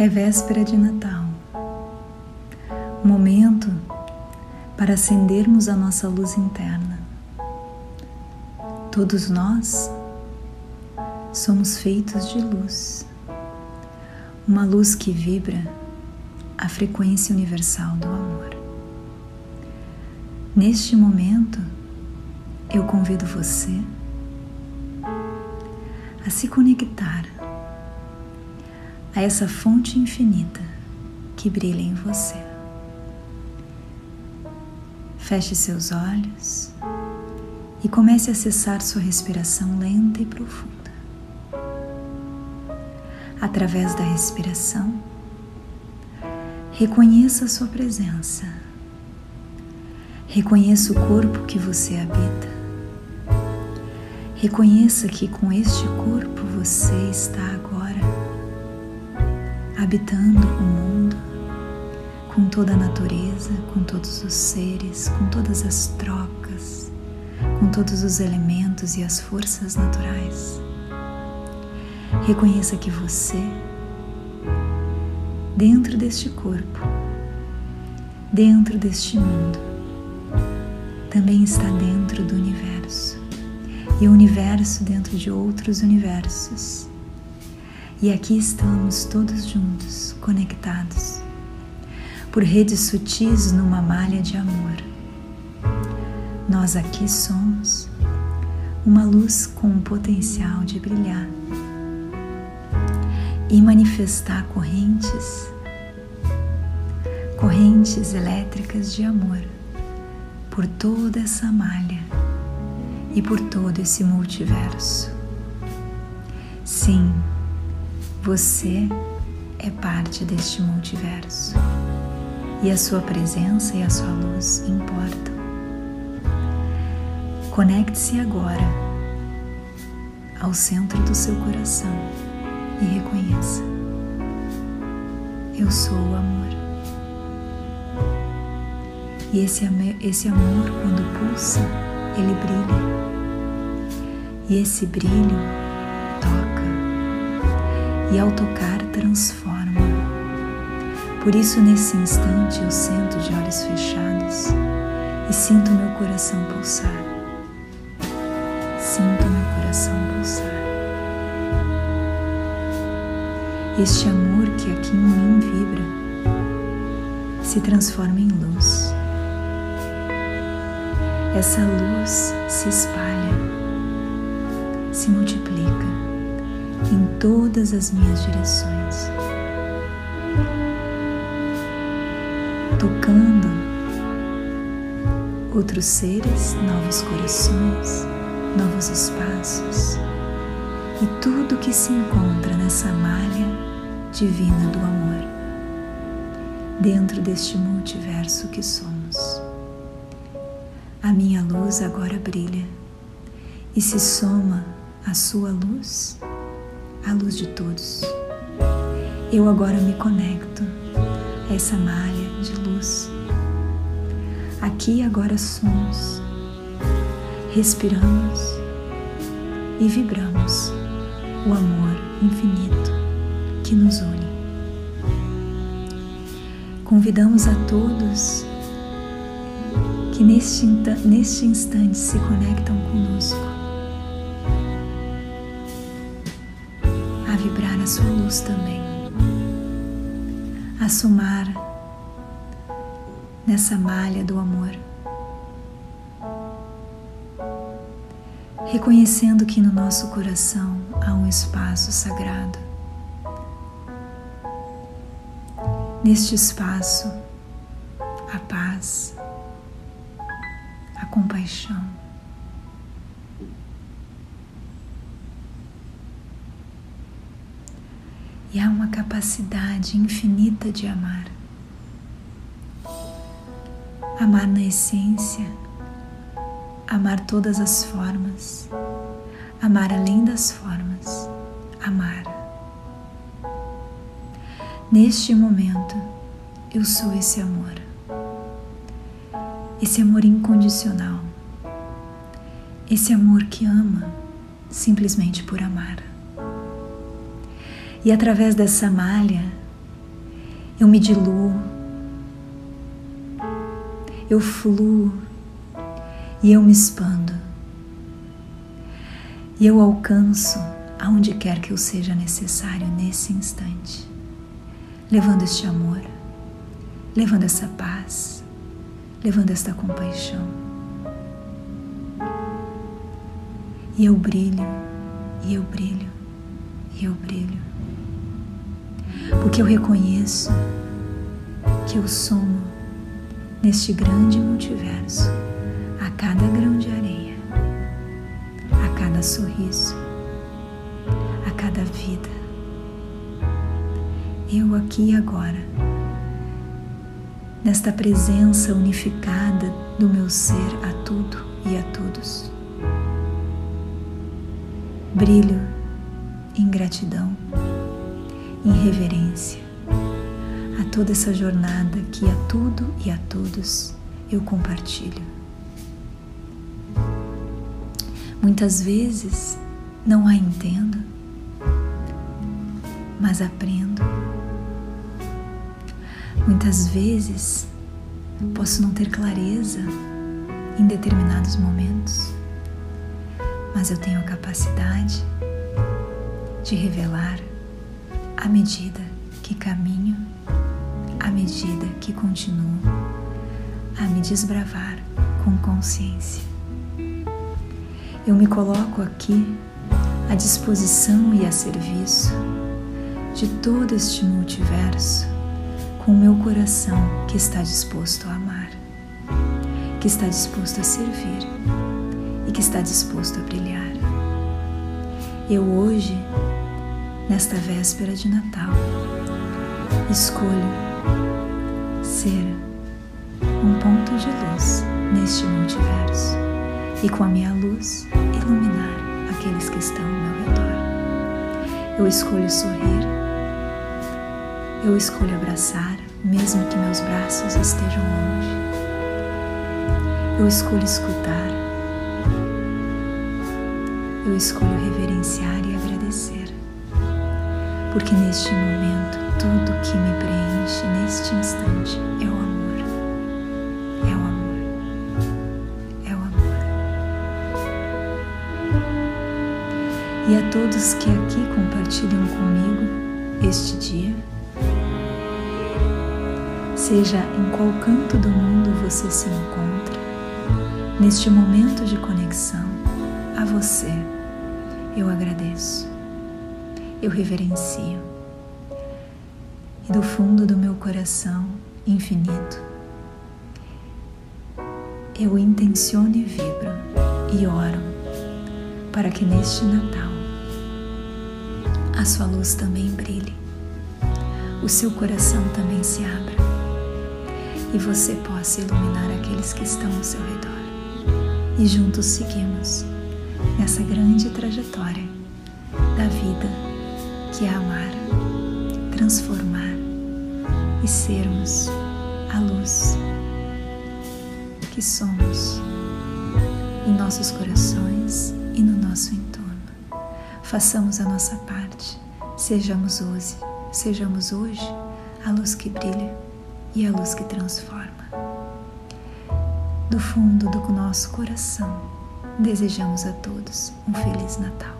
É véspera de Natal, momento para acendermos a nossa luz interna. Todos nós somos feitos de luz, uma luz que vibra a frequência universal do amor. Neste momento, eu convido você a se conectar a essa fonte infinita que brilha em você. Feche seus olhos e comece a acessar sua respiração lenta e profunda. Através da respiração, reconheça a sua presença. Reconheça o corpo que você habita. Reconheça que com este corpo você está agora habitando o mundo com toda a natureza, com todos os seres, com todas as trocas, com todos os elementos e as forças naturais. Reconheça que você, dentro deste corpo, dentro deste mundo, também está dentro do universo e o universo dentro de outros universos. E aqui estamos todos juntos, conectados, por redes sutis numa malha de amor. Nós aqui somos uma luz com o potencial de brilhar e manifestar correntes, correntes elétricas de amor por toda essa malha e por todo esse multiverso. Sim, você é parte deste multiverso e a sua presença e a sua luz importam. Conecte-se agora ao centro do seu coração e reconheça: Eu sou o amor. E esse, esse amor, quando pulsa, ele brilha. E esse brilho toca, e ao tocar transforma. Por isso, nesse instante, eu sento de olhos fechados e sinto meu coração pulsar. Sinto meu coração pulsar. Este amor que aqui em mim vibra se transforma em luz essa luz se espalha, se multiplica em todas as minhas direções, tocando outros seres, novos corações, novos espaços. E tudo que se encontra nessa malha divina do amor, dentro deste multiverso que somos. A minha luz agora brilha. E se soma à sua luz, à luz de todos. Eu agora me conecto a essa malha de luz. Aqui agora somos, respiramos e vibramos o amor infinito que nos une. Convidamos a todos que neste, neste instante se conectam conosco, vibrar a sua luz também, a somar nessa malha do amor, reconhecendo que no nosso coração há um espaço sagrado. Neste espaço, a paz, compaixão. E há uma capacidade infinita de amar. Amar na essência, amar todas as formas, amar além das formas, amar. Neste momento, eu sou esse amor esse amor incondicional, esse amor que ama simplesmente por amar. E através dessa malha Eu me diluo, eu fluo e eu me expando. E eu alcanço aonde quer que eu seja necessário nesse instante, levando este amor, levando essa paz, levando esta compaixão. E eu brilho, e eu brilho, e eu brilho. Porque eu reconheço que eu somo neste grande multiverso a cada grão de areia, a cada sorriso, a cada vida. Eu aqui e agora, nesta presença unificada do meu ser a tudo e a todos. Brilho em gratidão, em reverência a toda essa jornada que a tudo e a todos eu compartilho. Muitas vezes não a entendo, mas aprendo. Muitas vezes posso não ter clareza em determinados momentos, mas eu tenho a capacidade de revelar à medida que caminho, à medida que continuo a me desbravar com consciência. Eu me coloco aqui à disposição e a serviço de todo este multiverso com meu coração que está disposto a amar, que está disposto a servir e que está disposto a brilhar. Eu hoje, nesta véspera de Natal, escolho ser um ponto de luz neste multiverso e com a minha luz iluminar aqueles que estão ao meu redor. Eu escolho sorrir, eu escolho abraçar, mesmo que meus braços estejam longe. Eu escolho escutar, eu escolho reverenciar e agradecer, porque neste momento tudo que me preenche neste instante é o amor. e a todos que aqui compartilham comigo este dia. Seja em qual canto do mundo você se encontra, neste momento de conexão, a você eu agradeço, eu reverencio e do fundo do meu coração infinito eu intenciono e vibro e oro para que neste Natal a sua luz também brilhe, o seu coração também se abra e você possa iluminar aqueles que estão ao seu redor. E juntos seguimos nessa grande trajetória da vida que é amar, transformar e sermos a luz que somos em nossos corações e no nosso entorno façamos a nossa parte, sejamos hoje, sejamos hoje a luz que brilha e a luz que transforma. Do fundo do nosso coração, desejamos a todos um Feliz Natal.